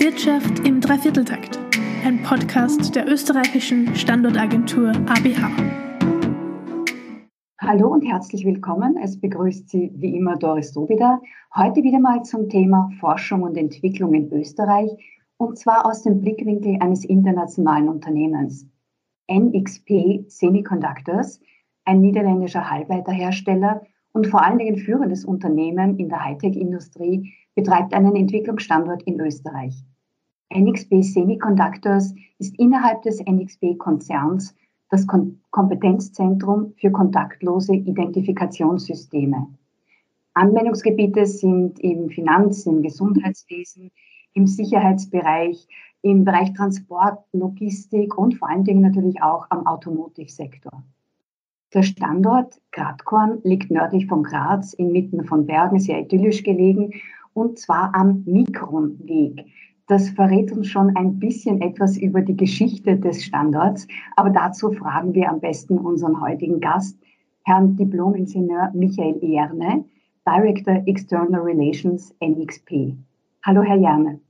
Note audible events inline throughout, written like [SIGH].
Wirtschaft im Dreivierteltakt, ein Podcast der österreichischen Standortagentur ABH. Hallo und herzlich willkommen. Es begrüßt Sie wie immer Doris Dobida. Heute wieder mal zum Thema Forschung und Entwicklung in Österreich und zwar aus dem Blickwinkel eines internationalen Unternehmens. NXP Semiconductors, ein niederländischer Halbleiterhersteller und vor allen Dingen führendes Unternehmen in der Hightech-Industrie, betreibt einen Entwicklungsstandort in Österreich. NXP Semiconductors ist innerhalb des NXP-Konzerns das Kom Kompetenzzentrum für kontaktlose Identifikationssysteme. Anwendungsgebiete sind im Finanz-, im Gesundheitswesen, im Sicherheitsbereich, im Bereich Transport, Logistik und vor allen Dingen natürlich auch am Automotive-Sektor. Der Standort Gradkorn liegt nördlich von Graz, inmitten von Bergen, sehr idyllisch gelegen, und zwar am Mikronweg. Das verrät uns schon ein bisschen etwas über die Geschichte des Standorts, aber dazu fragen wir am besten unseren heutigen Gast, Herrn Diplom-Ingenieur Michael Jerne, Director External Relations NXP. Hallo, Herr Jerne.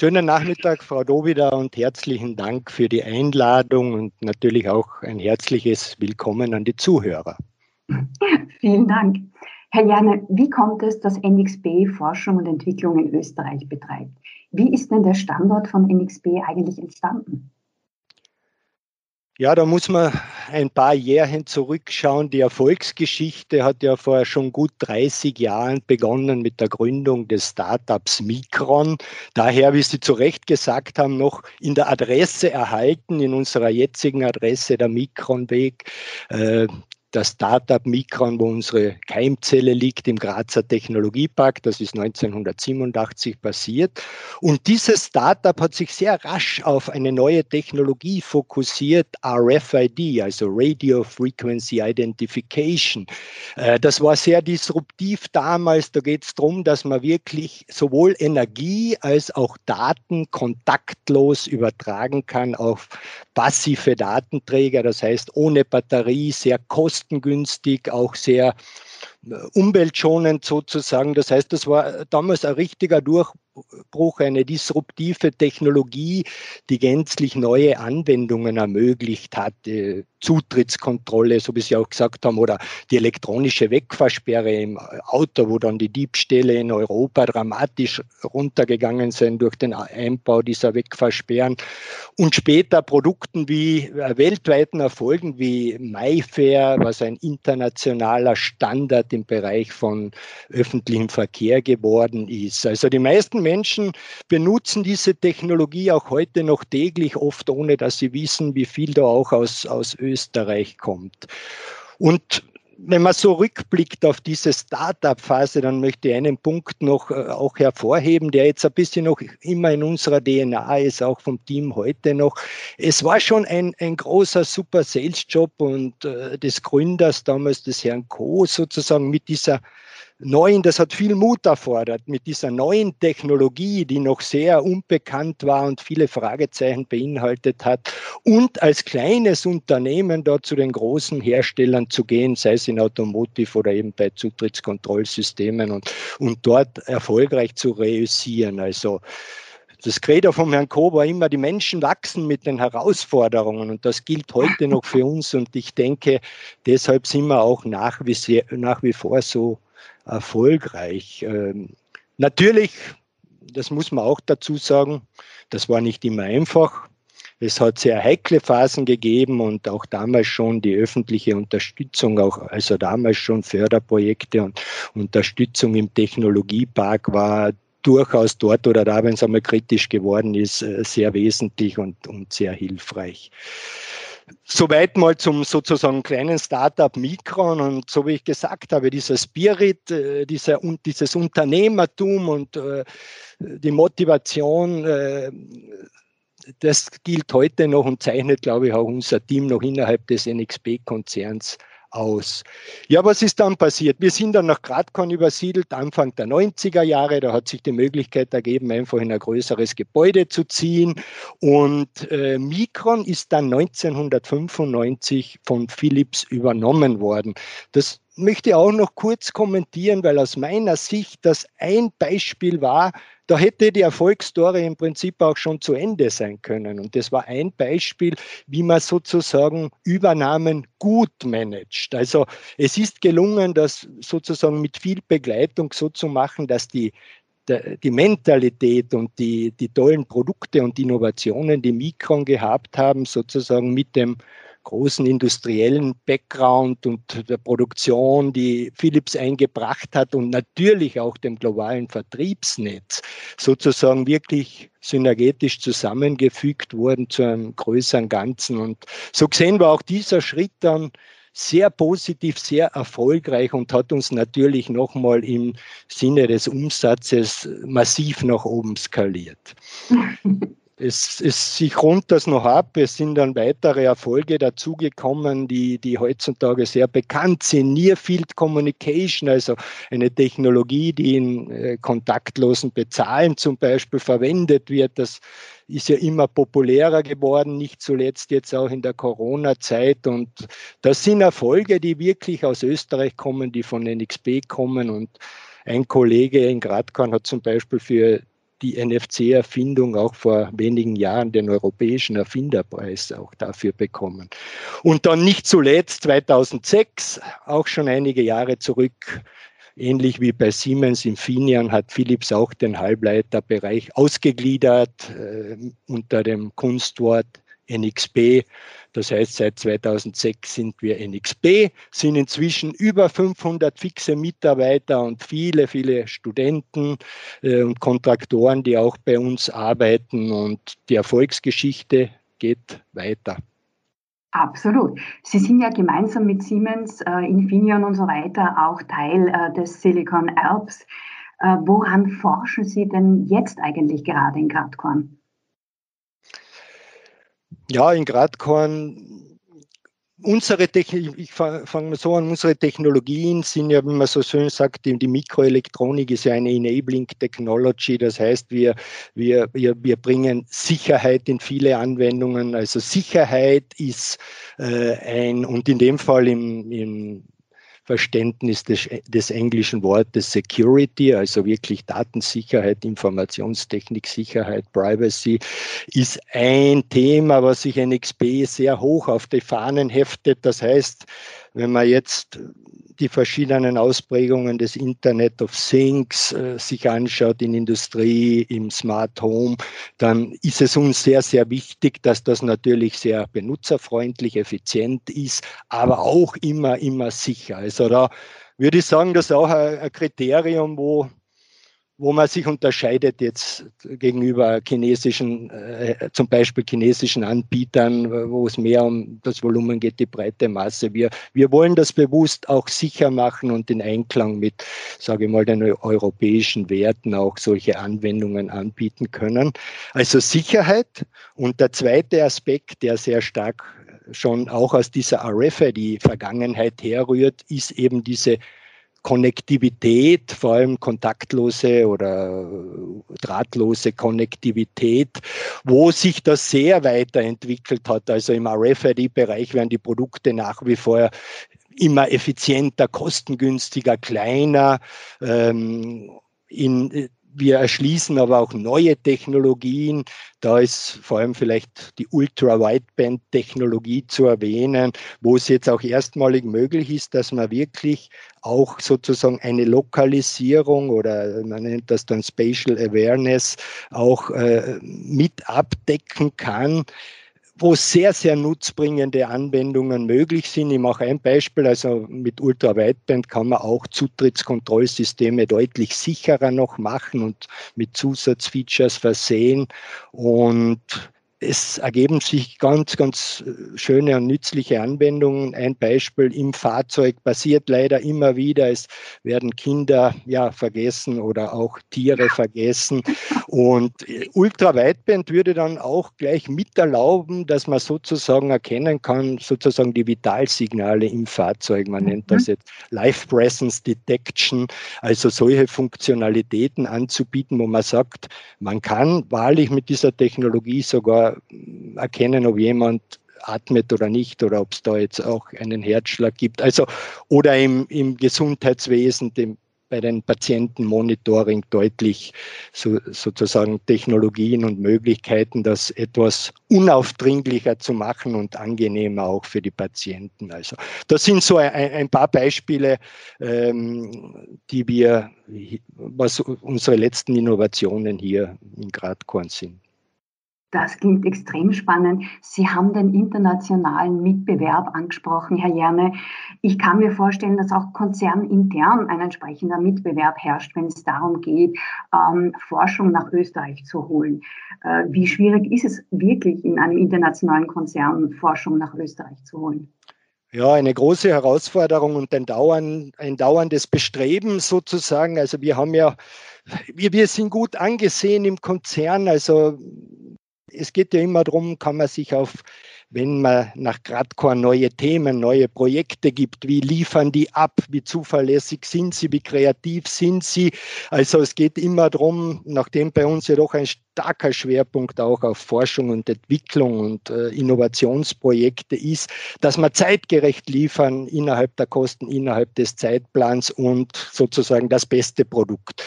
Schönen Nachmittag, Frau Dovida, und herzlichen Dank für die Einladung und natürlich auch ein herzliches Willkommen an die Zuhörer. Vielen Dank. Herr Jane, wie kommt es, dass NXP Forschung und Entwicklung in Österreich betreibt? Wie ist denn der Standort von NXP eigentlich entstanden? Ja, da muss man ein paar Jährchen zurückschauen. Die Erfolgsgeschichte hat ja vor schon gut 30 Jahren begonnen mit der Gründung des Startups Micron. Daher, wie Sie zu Recht gesagt haben, noch in der Adresse erhalten, in unserer jetzigen Adresse der Micronweg. Äh, das Startup Micron, wo unsere Keimzelle liegt im Grazer Technologiepark. Das ist 1987 passiert. Und dieses Startup hat sich sehr rasch auf eine neue Technologie fokussiert, RFID, also Radio Frequency Identification. Äh, das war sehr disruptiv damals. Da geht es darum, dass man wirklich sowohl Energie als auch Daten kontaktlos übertragen kann auf passive Datenträger, das heißt ohne Batterie, sehr kostengünstig, auch sehr umweltschonend sozusagen. Das heißt, das war damals ein richtiger Durchbruch eine disruptive Technologie, die gänzlich neue Anwendungen ermöglicht hat. Zutrittskontrolle, so wie Sie auch gesagt haben, oder die elektronische Wegfahrsperre im Auto, wo dann die Diebstähle in Europa dramatisch runtergegangen sind durch den Einbau dieser Wegfahrsperren. Und später Produkten wie äh, weltweiten Erfolgen wie MyFair, was ein internationaler Standard im Bereich von öffentlichem Verkehr geworden ist. Also die meisten Menschen benutzen diese Technologie auch heute noch täglich, oft ohne dass sie wissen, wie viel da auch aus, aus Österreich kommt. Und wenn man so rückblickt auf diese Startup-Phase, dann möchte ich einen Punkt noch äh, auch hervorheben, der jetzt ein bisschen noch immer in unserer DNA ist, auch vom Team heute noch. Es war schon ein, ein großer super Sales-Job und äh, des Gründers damals, des Herrn Co. sozusagen mit dieser neuen, das hat viel Mut erfordert, mit dieser neuen Technologie, die noch sehr unbekannt war und viele Fragezeichen beinhaltet hat, und als kleines Unternehmen dort zu den großen Herstellern zu gehen, sei es in Automotive oder eben bei Zutrittskontrollsystemen und, und dort erfolgreich zu reüssieren. Also das Credo vom Herrn Koh war immer, die Menschen wachsen mit den Herausforderungen und das gilt heute noch für uns und ich denke, deshalb sind wir auch nach wie, nach wie vor so erfolgreich. Ähm, natürlich, das muss man auch dazu sagen, das war nicht immer einfach. Es hat sehr heikle Phasen gegeben und auch damals schon die öffentliche Unterstützung, auch also damals schon Förderprojekte und Unterstützung im Technologiepark war durchaus dort oder da, wenn es einmal kritisch geworden ist, äh, sehr wesentlich und, und sehr hilfreich. Soweit mal zum sozusagen kleinen Startup Mikron und so wie ich gesagt habe, dieser Spirit, äh, dieser, dieses Unternehmertum und äh, die Motivation, äh, das gilt heute noch und zeichnet, glaube ich, auch unser Team noch innerhalb des NXP-Konzerns aus. Ja, was ist dann passiert? Wir sind dann nach Gradkorn übersiedelt, Anfang der 90er Jahre. Da hat sich die Möglichkeit ergeben, einfach in ein größeres Gebäude zu ziehen. Und äh, Mikron ist dann 1995 von Philips übernommen worden. Das möchte auch noch kurz kommentieren, weil aus meiner Sicht das ein Beispiel war, da hätte die Erfolgsstory im Prinzip auch schon zu Ende sein können. Und das war ein Beispiel, wie man sozusagen Übernahmen gut managt. Also es ist gelungen, das sozusagen mit viel Begleitung so zu machen, dass die die Mentalität und die, die tollen Produkte und Innovationen, die Mikron gehabt haben, sozusagen mit dem großen industriellen Background und der Produktion, die Philips eingebracht hat und natürlich auch dem globalen Vertriebsnetz sozusagen wirklich synergetisch zusammengefügt wurden zu einem größeren Ganzen. Und so gesehen war auch dieser Schritt dann sehr positiv, sehr erfolgreich und hat uns natürlich nochmal im Sinne des Umsatzes massiv nach oben skaliert. [LAUGHS] es, es, ich rund das noch ab. Es sind dann weitere Erfolge dazugekommen, die, die heutzutage sehr bekannt sind. Near Field Communication, also eine Technologie, die in äh, kontaktlosen Bezahlen zum Beispiel verwendet wird. Das ist ja immer populärer geworden, nicht zuletzt jetzt auch in der Corona-Zeit. Und das sind Erfolge, die wirklich aus Österreich kommen, die von NXP kommen. Und ein Kollege in Gradkorn hat zum Beispiel für die NFC-Erfindung auch vor wenigen Jahren den Europäischen Erfinderpreis auch dafür bekommen. Und dann nicht zuletzt 2006, auch schon einige Jahre zurück, ähnlich wie bei Siemens Infineon hat Philips auch den Halbleiterbereich ausgegliedert äh, unter dem Kunstwort NXP das heißt, seit 2006 sind wir NXP, sind inzwischen über 500 fixe Mitarbeiter und viele, viele Studenten äh, und Kontraktoren, die auch bei uns arbeiten. Und die Erfolgsgeschichte geht weiter. Absolut. Sie sind ja gemeinsam mit Siemens, äh, Infineon und so weiter auch Teil äh, des Silicon Alps. Woran forschen Sie denn jetzt eigentlich gerade in Gradkorn? Ja, in Gradkorn unsere Technik, ich fange mal so an, unsere Technologien sind ja, wie man so schön sagt, die, Mikroelektronik ist ja eine Enabling Technology. Das heißt, wir, wir, wir, wir bringen Sicherheit in viele Anwendungen. Also Sicherheit ist äh, ein, und in dem Fall im, im Verständnis des, des englischen Wortes Security, also wirklich Datensicherheit, Informationstechnik, Sicherheit, Privacy, ist ein Thema, was sich NXP sehr hoch auf die Fahnen heftet. Das heißt, wenn man jetzt die verschiedenen Ausprägungen des Internet of Things äh, sich anschaut in Industrie, im Smart Home, dann ist es uns sehr, sehr wichtig, dass das natürlich sehr benutzerfreundlich, effizient ist, aber auch immer, immer sicher. Also da würde ich sagen, das ist auch ein, ein Kriterium, wo wo man sich unterscheidet jetzt gegenüber chinesischen, äh, zum Beispiel chinesischen Anbietern, wo es mehr um das Volumen geht, die breite Masse. Wir, wir wollen das bewusst auch sicher machen und in Einklang mit, sage ich mal, den europäischen Werten auch solche Anwendungen anbieten können. Also Sicherheit. Und der zweite Aspekt, der sehr stark schon auch aus dieser RFID-Vergangenheit herrührt, ist eben diese Konnektivität, vor allem kontaktlose oder drahtlose Konnektivität, wo sich das sehr weiterentwickelt hat. Also im RFID-Bereich werden die Produkte nach wie vor immer effizienter, kostengünstiger, kleiner. Ähm, in wir erschließen aber auch neue Technologien. Da ist vor allem vielleicht die Ultra-Wideband-Technologie zu erwähnen, wo es jetzt auch erstmalig möglich ist, dass man wirklich auch sozusagen eine Lokalisierung oder man nennt das dann Spatial Awareness auch äh, mit abdecken kann wo sehr, sehr nutzbringende Anwendungen möglich sind. Ich mache ein Beispiel, also mit Ultra-Wideband kann man auch Zutrittskontrollsysteme deutlich sicherer noch machen und mit Zusatzfeatures versehen. Und es ergeben sich ganz, ganz äh, schöne und nützliche Anwendungen. Ein Beispiel im Fahrzeug passiert leider immer wieder. Es werden Kinder ja vergessen oder auch Tiere vergessen. Und äh, Ultraweitband würde dann auch gleich mit erlauben, dass man sozusagen erkennen kann, sozusagen die Vitalsignale im Fahrzeug. Man nennt das mhm. jetzt Life Presence Detection, also solche Funktionalitäten anzubieten, wo man sagt, man kann wahrlich mit dieser Technologie sogar erkennen, ob jemand atmet oder nicht oder ob es da jetzt auch einen Herzschlag gibt. Also oder im, im Gesundheitswesen, dem bei den Patientenmonitoring deutlich so, sozusagen Technologien und Möglichkeiten, das etwas unaufdringlicher zu machen und angenehmer auch für die Patienten. Also das sind so ein, ein paar Beispiele, ähm, die wir, was unsere letzten Innovationen hier in Gradkorn sind. Das klingt extrem spannend. Sie haben den internationalen Mitbewerb angesprochen, Herr Jerne. Ich kann mir vorstellen, dass auch konzernintern ein entsprechender Mitbewerb herrscht, wenn es darum geht, ähm, Forschung nach Österreich zu holen. Äh, wie schwierig ist es wirklich in einem internationalen Konzern, Forschung nach Österreich zu holen? Ja, eine große Herausforderung und ein, dauern, ein dauerndes Bestreben sozusagen. Also wir haben ja, wir, wir sind gut angesehen im Konzern. Also es geht ja immer darum, kann man sich auf, wenn man nach Gradcore neue Themen, neue Projekte gibt, wie liefern die ab, wie zuverlässig sind sie, wie kreativ sind sie. Also es geht immer darum, nachdem bei uns ja doch ein starker Schwerpunkt auch auf Forschung und Entwicklung und äh, Innovationsprojekte ist, dass wir zeitgerecht liefern innerhalb der Kosten, innerhalb des Zeitplans und sozusagen das beste Produkt.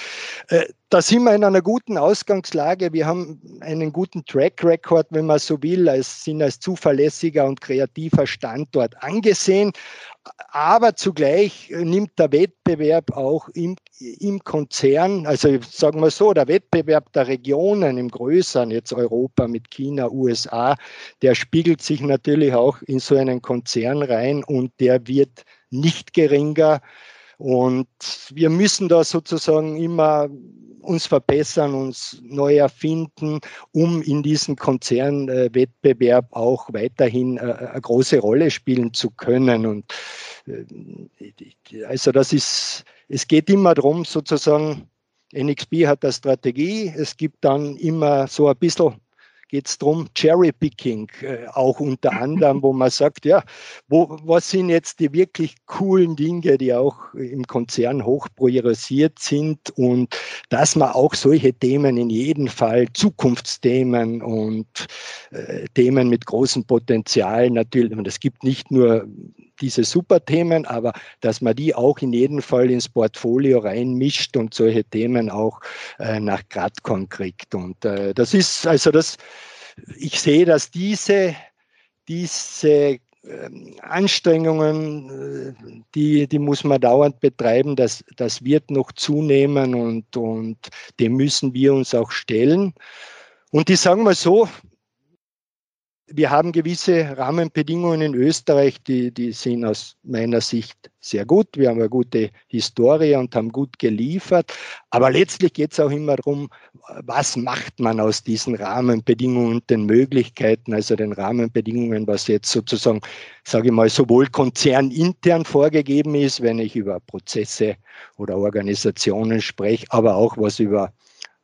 Äh, da sind wir in einer guten Ausgangslage. Wir haben einen guten Track Record, wenn man so will, als, sind als zuverlässiger und kreativer Standort angesehen. Aber zugleich nimmt der Wettbewerb auch im, im Konzern, also sagen wir so, der Wettbewerb der Regionen im Größeren, jetzt Europa mit China, USA, der spiegelt sich natürlich auch in so einen Konzern rein und der wird nicht geringer. Und wir müssen da sozusagen immer uns verbessern, uns neu erfinden, um in diesem Konzernwettbewerb auch weiterhin äh, eine große Rolle spielen zu können. Und äh, also das ist, es geht immer darum, sozusagen, NXP hat eine Strategie, es gibt dann immer so ein bisschen geht es darum, Cherry-Picking, äh, auch unter anderem, wo man sagt, ja, wo, was sind jetzt die wirklich coolen Dinge, die auch im Konzern hoch priorisiert sind und dass man auch solche Themen in jedem Fall, Zukunftsthemen und äh, Themen mit großem Potenzial natürlich, und es gibt nicht nur diese Superthemen, aber dass man die auch in jedem Fall ins Portfolio reinmischt und solche Themen auch äh, nach Gradcon kriegt. Und äh, das ist also das, ich sehe, dass diese, diese ähm, Anstrengungen, äh, die, die muss man dauernd betreiben, das, das wird noch zunehmen und, und dem müssen wir uns auch stellen. Und die sagen wir so, wir haben gewisse Rahmenbedingungen in Österreich, die, die sind aus meiner Sicht sehr gut. Wir haben eine gute Historie und haben gut geliefert. Aber letztlich geht es auch immer darum, was macht man aus diesen Rahmenbedingungen und den Möglichkeiten, also den Rahmenbedingungen, was jetzt sozusagen, sage ich mal, sowohl konzernintern vorgegeben ist, wenn ich über Prozesse oder Organisationen spreche, aber auch was über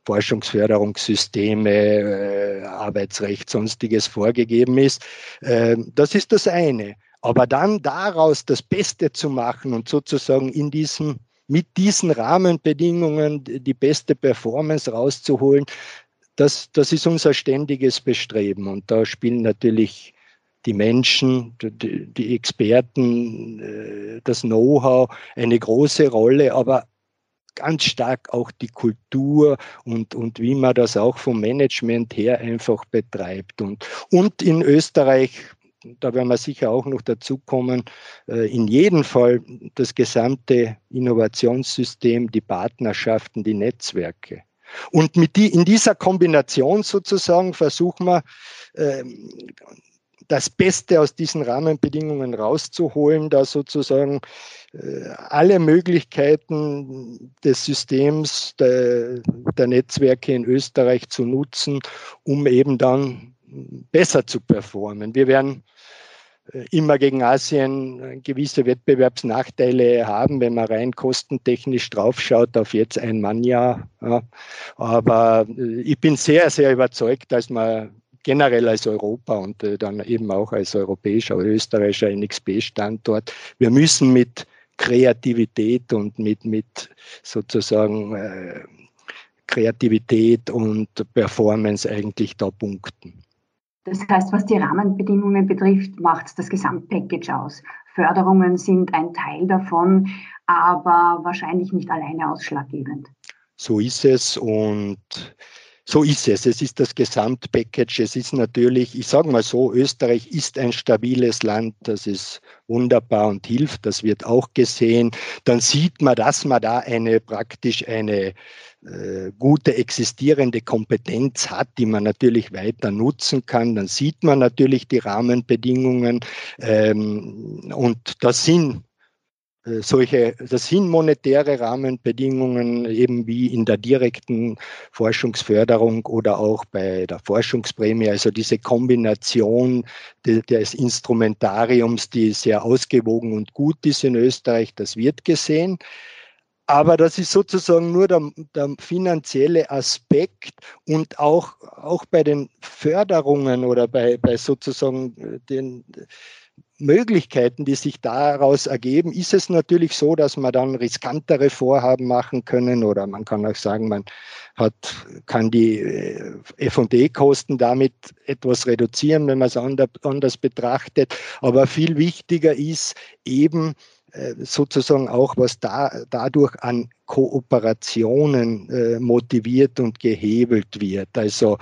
Forschungsförderungssysteme, äh, Arbeitsrecht, sonstiges vorgegeben ist. Äh, das ist das eine. Aber dann daraus das Beste zu machen und sozusagen in diesem, mit diesen Rahmenbedingungen die beste Performance rauszuholen, das, das ist unser ständiges Bestreben. Und da spielen natürlich die Menschen, die, Experten, äh, das Know-how eine große Rolle. Aber ganz stark auch die Kultur und, und wie man das auch vom Management her einfach betreibt. Und, und in Österreich, da werden wir sicher auch noch dazu kommen, äh, in jedem Fall das gesamte Innovationssystem, die Partnerschaften, die Netzwerke. Und mit die, in dieser Kombination sozusagen versuchen wir, ähm, das Beste aus diesen Rahmenbedingungen rauszuholen, da sozusagen äh, alle Möglichkeiten des Systems der, der, Netzwerke in Österreich zu nutzen, um eben dann besser zu performen. Wir werden äh, immer gegen Asien gewisse Wettbewerbsnachteile haben, wenn man rein kostentechnisch draufschaut auf jetzt ein Mannjahr. Ja. Aber äh, ich bin sehr, sehr überzeugt, dass man generell als Europa und dann eben auch als europäischer oder österreichischer NXP-Standort, wir müssen mit Kreativität und mit, mit sozusagen äh, Kreativität und Performance eigentlich da punkten. Das heißt, was die Rahmenbedingungen betrifft, macht das Gesamtpackage aus. Förderungen sind ein Teil davon, aber wahrscheinlich nicht alleine ausschlaggebend. So ist es und so ist es. Es ist das Gesamtpackage. Es ist natürlich, ich sage mal so, Österreich ist ein stabiles Land. Das ist wunderbar und hilft. Das wird auch gesehen. Dann sieht man, dass man da eine praktisch eine äh, gute existierende Kompetenz hat, die man natürlich weiter nutzen kann. Dann sieht man natürlich die Rahmenbedingungen ähm, und das sind solche, das sind monetäre Rahmenbedingungen, eben wie in der direkten Forschungsförderung oder auch bei der Forschungsprämie, also diese Kombination des Instrumentariums, die sehr ausgewogen und gut ist in Österreich, das wird gesehen. Aber das ist sozusagen nur der, der, finanzielle Aspekt und auch, auch bei den Förderungen oder bei, bei sozusagen äh, den, Möglichkeiten, die sich daraus ergeben, ist es natürlich so, dass man dann riskantere Vorhaben machen können oder man kann auch sagen, man hat, kann die äh, F&E-Kosten damit etwas reduzieren, wenn man es anders betrachtet. Aber viel wichtiger ist eben äh, sozusagen auch, was da, dadurch an Kooperationen äh, motiviert und gehebelt wird. Also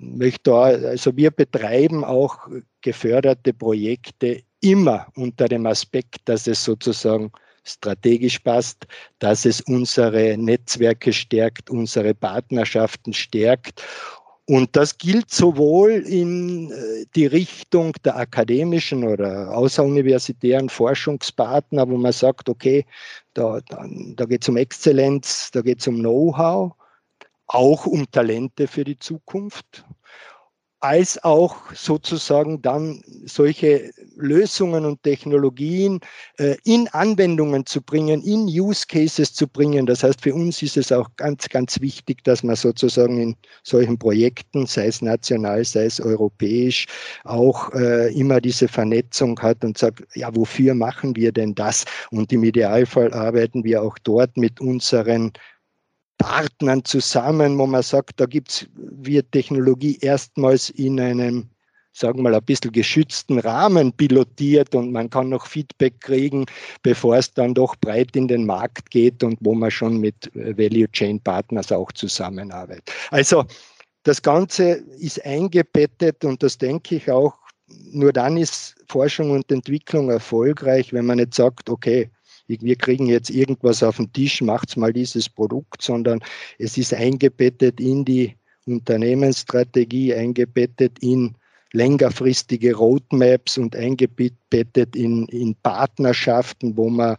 möchte also wir betreiben auch geförderte Projekte immer unter dem Aspekt, dass es sozusagen strategisch passt, dass es unsere Netzwerke stärkt, unsere Partnerschaften stärkt. Und das gilt sowohl in äh, die Richtung der akademischen oder außeruniversitären Forschungspartner, wo man sagt, okay, da, da, da geht es um Exzellenz, da geht es um Know-how, auch um Talente für die Zukunft, als auch sozusagen dann solche Lösungen und Technologien äh, in Anwendungen zu bringen, in Use Cases zu bringen. Das heißt, für uns ist es auch ganz, ganz wichtig, dass man sozusagen in solchen Projekten, sei es national, sei es europäisch, auch äh, immer diese Vernetzung hat und sagt, ja, wofür machen wir denn das? Und im Idealfall arbeiten wir auch dort mit unseren Partnern zusammen, wo man sagt, da gibt's, wird Technologie erstmals in einem, sagen wir mal, ein bisschen geschützten Rahmen pilotiert und man kann noch Feedback kriegen, bevor es dann doch breit in den Markt geht und wo man schon mit Value Chain Partners auch zusammenarbeitet. Also das Ganze ist eingebettet und das denke ich auch, nur dann ist Forschung und Entwicklung erfolgreich, wenn man nicht sagt, okay, wir kriegen jetzt irgendwas auf den Tisch, macht's mal dieses Produkt, sondern es ist eingebettet in die Unternehmensstrategie, eingebettet in längerfristige Roadmaps und eingebettet in, in Partnerschaften, wo man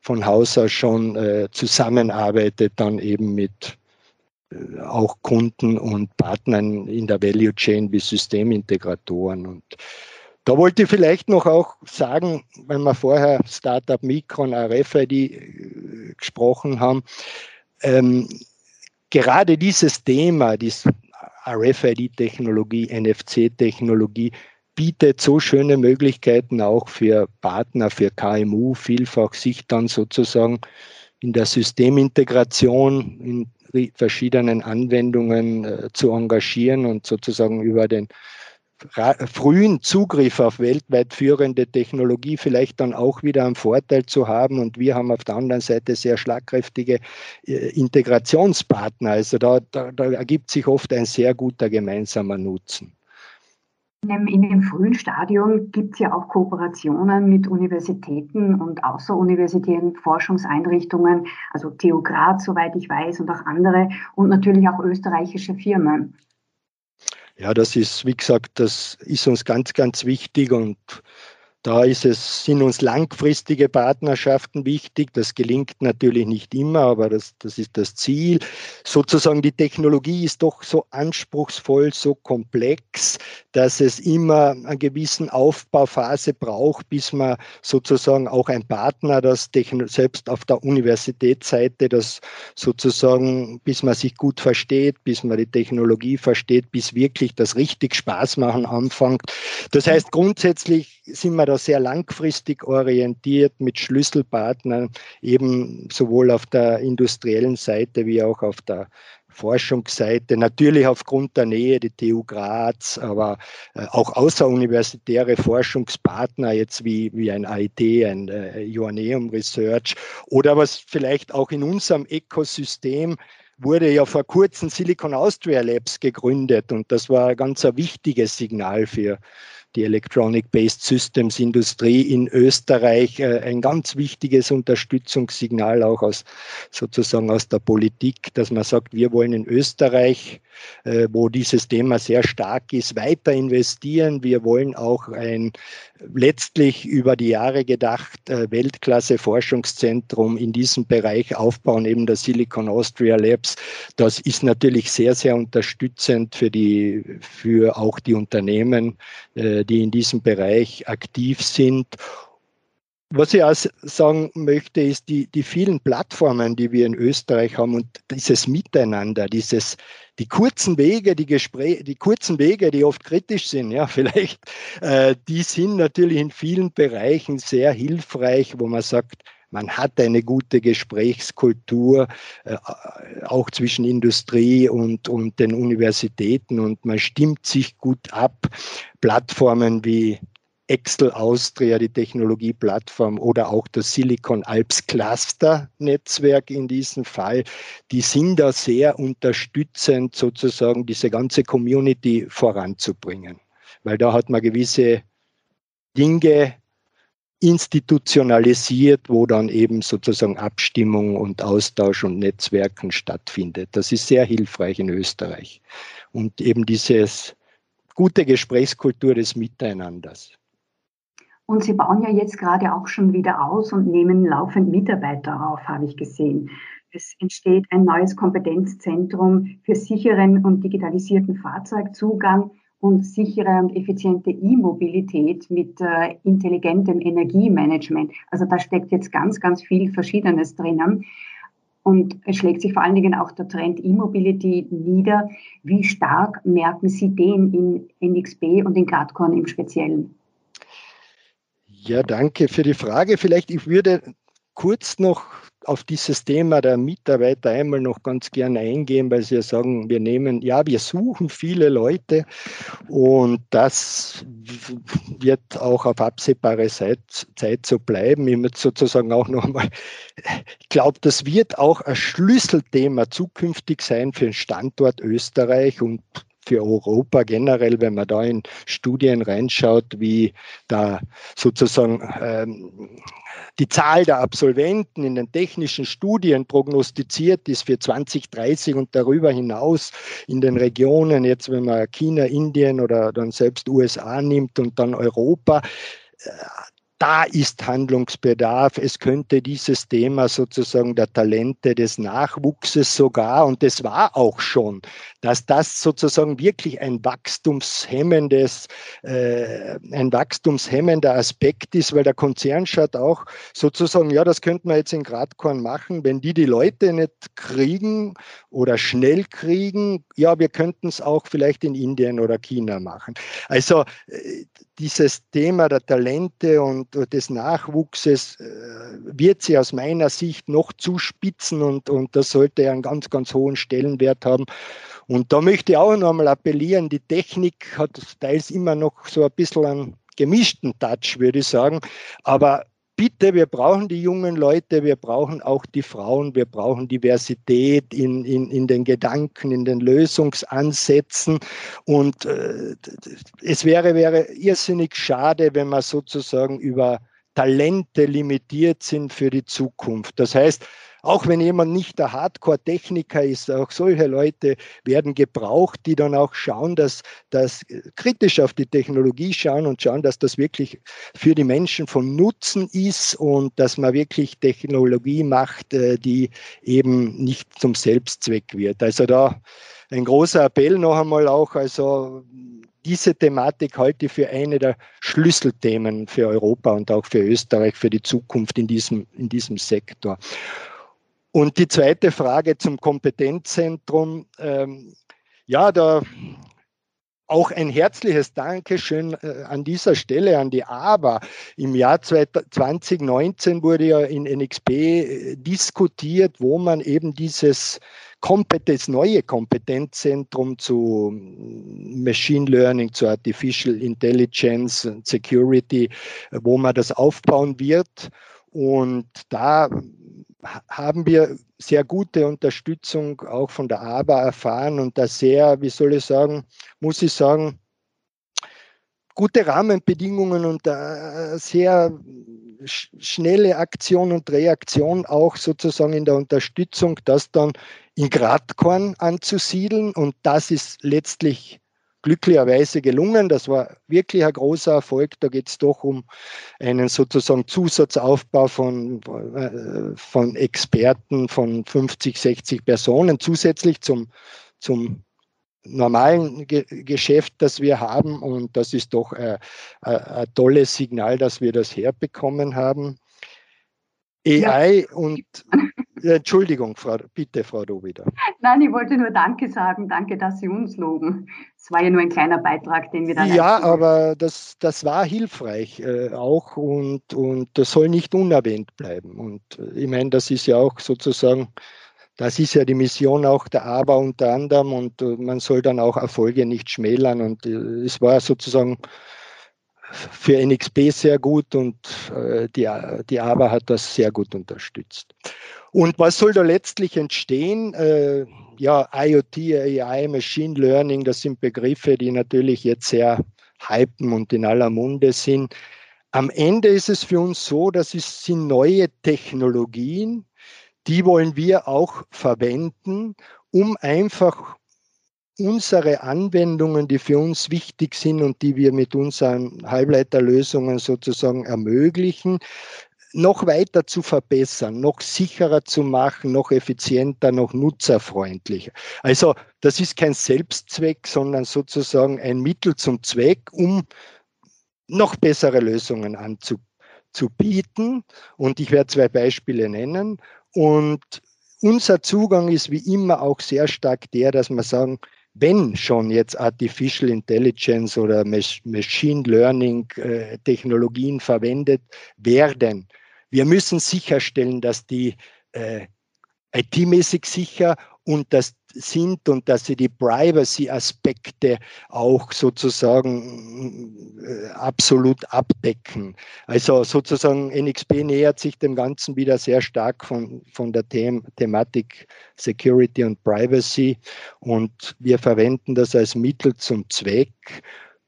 von Haus aus schon äh, zusammenarbeitet, dann eben mit äh, auch Kunden und Partnern in der Value Chain wie Systemintegratoren und da wollte ich vielleicht noch auch sagen, wenn wir vorher Startup Micron, RFID äh, gesprochen haben, ähm, gerade dieses Thema, diese RFID-Technologie, NFC-Technologie, bietet so schöne Möglichkeiten auch für Partner, für KMU, vielfach sich dann sozusagen in der Systemintegration in verschiedenen Anwendungen äh, zu engagieren und sozusagen über den frühen Zugriff auf weltweit führende Technologie vielleicht dann auch wieder einen Vorteil zu haben. Und wir haben auf der anderen Seite sehr schlagkräftige äh, Integrationspartner. Also da, da, da ergibt sich oft ein sehr guter gemeinsamer Nutzen. In dem frühen Stadium gibt es ja auch Kooperationen mit Universitäten und außeruniversitären Forschungseinrichtungen, also TU Graz, soweit ich weiß, und auch andere und natürlich auch österreichische Firmen. Ja, das ist, wie gesagt, das ist uns ganz, ganz wichtig und da ist es, sind uns langfristige Partnerschaften wichtig. Das gelingt natürlich nicht immer, aber das, das ist das Ziel. Sozusagen die Technologie ist doch so anspruchsvoll, so komplex, dass es immer eine gewissen Aufbauphase braucht, bis man sozusagen auch ein Partner, das selbst auf der Universitätsseite, das sozusagen, bis man sich gut versteht, bis man die Technologie versteht, bis wirklich das richtig Spaß machen anfängt. Das heißt, grundsätzlich sind wir da sehr langfristig orientiert mit Schlüsselpartnern, eben sowohl auf der industriellen Seite wie auch auf der Forschungsseite, natürlich aufgrund der Nähe die TU Graz, aber äh, auch außeruniversitäre Forschungspartner, jetzt wie, wie ein AIT, ein äh, Joanneum Research oder was vielleicht auch in unserem Ökosystem wurde ja vor kurzem Silicon Austria Labs gegründet und das war ein ganz ein wichtiges Signal für, die Electronic-Based Systems Industrie in Österreich äh, ein ganz wichtiges Unterstützungssignal auch aus sozusagen aus der Politik, dass man sagt, wir wollen in Österreich, äh, wo dieses Thema sehr stark ist, weiter investieren. Wir wollen auch ein letztlich über die Jahre gedacht äh, Weltklasse-Forschungszentrum in diesem Bereich aufbauen, eben der Silicon Austria Labs. Das ist natürlich sehr, sehr unterstützend für die, für auch die Unternehmen, die in diesem Bereich aktiv sind. Was ich auch sagen möchte, ist die, die vielen Plattformen, die wir in Österreich haben und dieses Miteinander, dieses, die kurzen Wege, die Gespräche, die kurzen Wege, die oft kritisch sind, ja, [LAUGHS] vielleicht, äh, die sind natürlich in vielen Bereichen sehr hilfreich, wo man sagt, man hat eine gute Gesprächskultur, äh, auch zwischen Industrie und, und den Universitäten und man stimmt sich gut ab. Plattformen wie Excel Austria, die Technologieplattform oder auch das Silicon Alps Cluster Netzwerk in diesem Fall, die sind da sehr unterstützend, sozusagen diese ganze Community voranzubringen. Weil da hat man gewisse Dinge institutionalisiert, wo dann eben sozusagen Abstimmung und Austausch und Netzwerken stattfindet. Das ist sehr hilfreich in Österreich. Und eben dieses gute Gesprächskultur des Miteinanders. Und Sie bauen ja jetzt gerade auch schon wieder aus und nehmen laufend Mitarbeiter auf, habe ich gesehen. Es entsteht ein neues Kompetenzzentrum für sicheren und digitalisierten Fahrzeugzugang und sichere und effiziente E-Mobilität mit äh, intelligentem Energiemanagement. Also da steckt jetzt ganz, ganz viel Verschiedenes drinnen. Und es schlägt sich vor allen Dingen auch der Trend E-Mobility nieder. Wie stark merken Sie den in NXP und in Gradkorn im Speziellen? Ja, danke für die Frage. Vielleicht ich würde kurz noch auf dieses Thema der Mitarbeiter einmal noch ganz gerne eingehen, weil Sie ja sagen, wir nehmen, ja, wir suchen viele Leute und das wird auch auf absehbare Zeit, Zeit so bleiben. Ich möchte sozusagen auch noch einmal, ich glaube, das wird auch ein Schlüsselthema zukünftig sein für den Standort Österreich und für Europa generell, wenn man da in Studien reinschaut, wie da sozusagen ähm, die Zahl der Absolventen in den technischen Studien prognostiziert ist für 2030 und darüber hinaus in den Regionen, jetzt wenn man China, Indien oder dann selbst USA nimmt und dann Europa, äh, da ist Handlungsbedarf. Es könnte dieses Thema sozusagen der Talente des Nachwuchses sogar, und das war auch schon, dass das sozusagen wirklich ein wachstumshemmendes, äh, ein wachstumshemmender Aspekt ist, weil der Konzern schaut auch sozusagen, ja, das könnte man jetzt in Gradkorn machen, wenn die die Leute nicht kriegen oder schnell kriegen, ja, wir könnten es auch vielleicht in Indien oder China machen. Also äh, dieses Thema der Talente und des Nachwuchses äh, wird sie aus meiner Sicht noch zuspitzen und, und das sollte einen ganz, ganz hohen Stellenwert haben. Und da möchte ich auch noch einmal appellieren, die Technik hat teils immer noch so ein bisschen einen gemischten Touch, würde ich sagen. Aber bitte, wir brauchen die jungen Leute, wir brauchen auch die Frauen, wir brauchen Diversität in, in, in den Gedanken, in den Lösungsansätzen. Und äh, es wäre, wäre irrsinnig schade, wenn man sozusagen über Talente limitiert sind für die Zukunft. Das heißt, auch wenn jemand nicht der Hardcore-Techniker ist, auch solche Leute werden gebraucht, die dann auch schauen, dass das kritisch auf die Technologie schauen und schauen, dass das wirklich für die Menschen von Nutzen ist und dass man wirklich Technologie macht, äh, die eben nicht zum Selbstzweck wird. Also da ein großer Appell noch einmal auch, also diese Thematik halte ich für eine der Schlüsselthemen für Europa und auch für Österreich für die Zukunft in diesem, in diesem Sektor. Und die zweite Frage zum Kompetenzzentrum. Ähm, ja, da auch ein herzliches Dankeschön äh, an dieser Stelle an die ABA. Im Jahr 2019 wurde ja in NXP äh, diskutiert, wo man eben dieses Kompetenz, neue Kompetenzzentrum zu Machine Learning, zu Artificial Intelligence, Security, wo man das aufbauen wird. Und da haben wir sehr gute Unterstützung auch von der ABA erfahren und da sehr, wie soll ich sagen, muss ich sagen, gute Rahmenbedingungen und äh, sehr schnelle Aktion und Reaktion auch sozusagen in der Unterstützung, das dann in Gradkorn anzusiedeln. Und das ist letztlich glücklicherweise gelungen. Das war wirklich ein großer Erfolg. Da geht es doch um einen sozusagen Zusatzaufbau von, äh, von Experten von 50, 60 Personen zusätzlich zum, zum normalen Ge Geschäft, das wir haben. Und das ist doch ein, ein, ein tolles Signal, dass wir das herbekommen haben. AI ja. und [LAUGHS] Entschuldigung, Frau, bitte, Frau Dobida. Nein, ich wollte nur Danke sagen. Danke, dass Sie uns loben. Es war ja nur ein kleiner Beitrag, den wir da Ja, aber das, das war hilfreich äh, auch und, und das soll nicht unerwähnt bleiben. Und äh, ich meine, das ist ja auch sozusagen das ist ja die Mission auch der ABA unter anderem und äh, man soll dann auch Erfolge nicht schmälern. Und äh, es war sozusagen für NXP sehr gut und äh, die, die ABA hat das sehr gut unterstützt. Und was soll da letztlich entstehen? Ja, IoT, AI, Machine Learning, das sind Begriffe, die natürlich jetzt sehr hypen und in aller Munde sind. Am Ende ist es für uns so, dass es sind neue Technologien, die wollen wir auch verwenden, um einfach unsere Anwendungen, die für uns wichtig sind und die wir mit unseren Halbleiterlösungen sozusagen ermöglichen, noch weiter zu verbessern, noch sicherer zu machen, noch effizienter, noch nutzerfreundlicher. Also das ist kein Selbstzweck, sondern sozusagen ein Mittel zum Zweck, um noch bessere Lösungen anzubieten. Und ich werde zwei Beispiele nennen. Und unser Zugang ist wie immer auch sehr stark der, dass wir sagen, wenn schon jetzt Artificial Intelligence oder Machine Learning äh, Technologien verwendet werden, wir müssen sicherstellen, dass die äh, IT-mäßig sicher und dass sind und dass sie die Privacy-Aspekte auch sozusagen äh, absolut abdecken. Also sozusagen NXP nähert sich dem Ganzen wieder sehr stark von, von der The Thematik Security und Privacy und wir verwenden das als Mittel zum Zweck.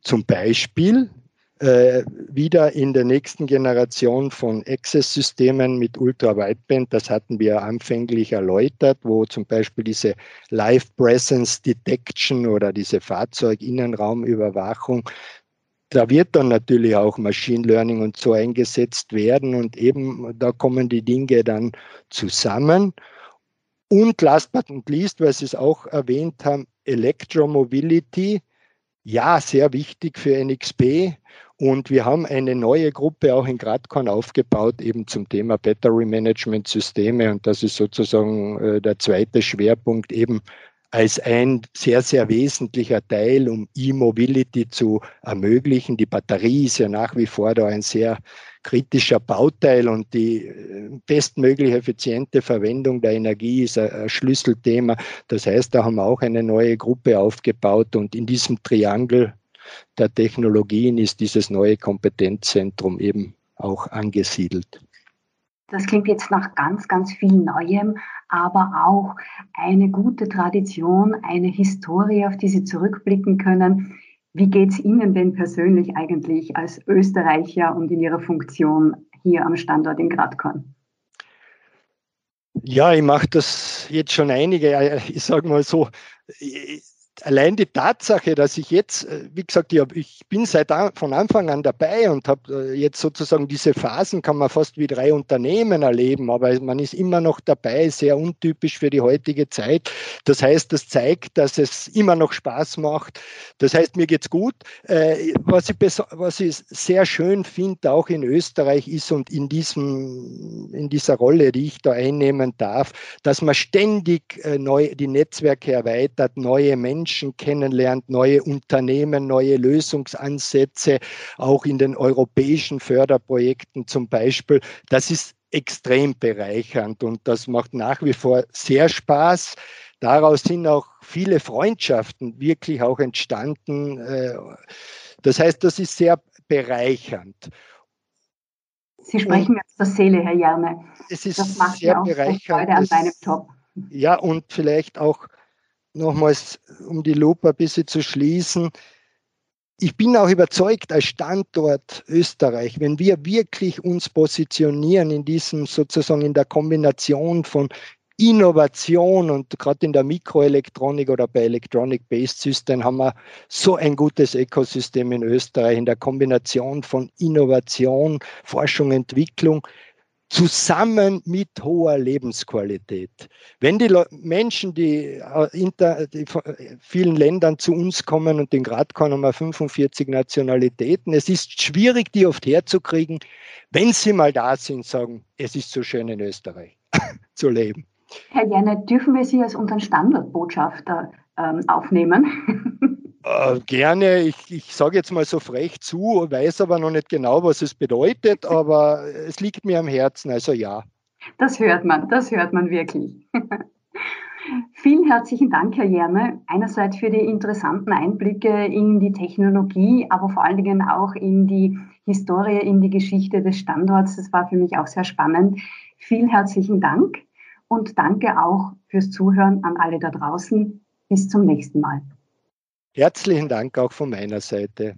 Zum Beispiel äh, wieder in der nächsten Generation von Access-Systemen mit Ultra-Wideband. Das hatten wir anfänglich erläutert, wo zum Beispiel diese Live Presence Detection oder diese Fahrzeuginnenraumüberwachung da wird dann natürlich auch Machine Learning und so eingesetzt werden und eben da kommen die Dinge dann zusammen. Und last but not least, weil Sie es auch erwähnt haben, Electromobility, ja, sehr wichtig für NXP und wir haben eine neue Gruppe auch in Gradkorn aufgebaut, eben zum Thema Battery Management Systeme. Und das ist sozusagen äh, der zweite Schwerpunkt, eben als ein sehr, sehr wesentlicher Teil, um E-Mobility zu ermöglichen. Die Batterie ist ja nach wie vor da ein sehr kritischer Bauteil und die äh, bestmögliche effiziente Verwendung der Energie ist ein Schlüsselthema. Das heißt, da haben wir auch eine neue Gruppe aufgebaut und in diesem Triangel der Technologien ist dieses neue Kompetenzzentrum eben auch angesiedelt. Das klingt jetzt nach ganz, ganz viel Neuem, aber auch eine gute Tradition, eine Historie, auf die Sie zurückblicken können. Wie geht es Ihnen denn persönlich eigentlich als Österreicher und in Ihrer Funktion hier am Standort in Gradkorn? Ja, ich mache das jetzt schon einige, ich sage mal so, allein die Tatsache, dass ich jetzt, äh, wie gesagt, ich bin seit von Anfang an dabei und habe äh, jetzt sozusagen diese Phasen, kann man fast wie drei Unternehmen erleben, aber man ist immer noch dabei, sehr untypisch für die heutige Zeit. Das heißt, das zeigt, dass es immer noch Spaß macht. Das heißt, mir geht's gut. Äh, was ich, was ich sehr schön finde, auch in Österreich ist und in, diesem, in dieser Rolle, die ich da einnehmen darf, dass man ständig neu, die Netzwerke erweitert, neue Menschen Menschen kennenlernt, neue Unternehmen, neue Lösungsansätze, auch in den europäischen Förderprojekten zum Beispiel. Das ist extrem bereichernd und das macht nach wie vor sehr Spaß. daraus sind auch viele Freundschaften wirklich auch entstanden. Äh, das heißt, das ist sehr bereichernd. Sie sprechen mir aus der Seele, Herr Jerne. Es ist das macht sehr bereichernd. an meinem Job. Ja, und vielleicht auch nochmals, um die Lupe ein bisschen zu schließen, ich bin auch überzeugt, als Standort Österreich, wenn wir wirklich uns positionieren in diesem sozusagen in der Kombination von Innovation und gerade in der Mikroelektronik oder bei Electronic-Based Systems haben wir so ein gutes Ökosystem in Österreich in der Kombination von Innovation, Forschung, Entwicklung zusammen mit hoher Lebensqualität. Wenn die Menschen, die, äh, inter, die vielen Ländern zu uns kommen und in Gradkorn haben wir 45 Nationalitäten, es ist schwierig, die oft herzukriegen, wenn sie mal da sind, sagen, es ist so schön in Österreich [LAUGHS] zu leben. Herr Jenne, dürfen wir Sie als unseren Standortbotschafter ähm, aufnehmen? [LAUGHS] Äh, gerne. Ich, ich sage jetzt mal so frech zu, weiß aber noch nicht genau, was es bedeutet, aber es liegt mir am Herzen, also ja. Das hört man, das hört man wirklich. [LAUGHS] Vielen herzlichen Dank, Herr Jerne, einerseits für die interessanten Einblicke in die Technologie, aber vor allen Dingen auch in die Historie, in die Geschichte des Standorts. Das war für mich auch sehr spannend. Vielen herzlichen Dank und danke auch fürs Zuhören an alle da draußen. Bis zum nächsten Mal. Herzlichen Dank auch von meiner Seite.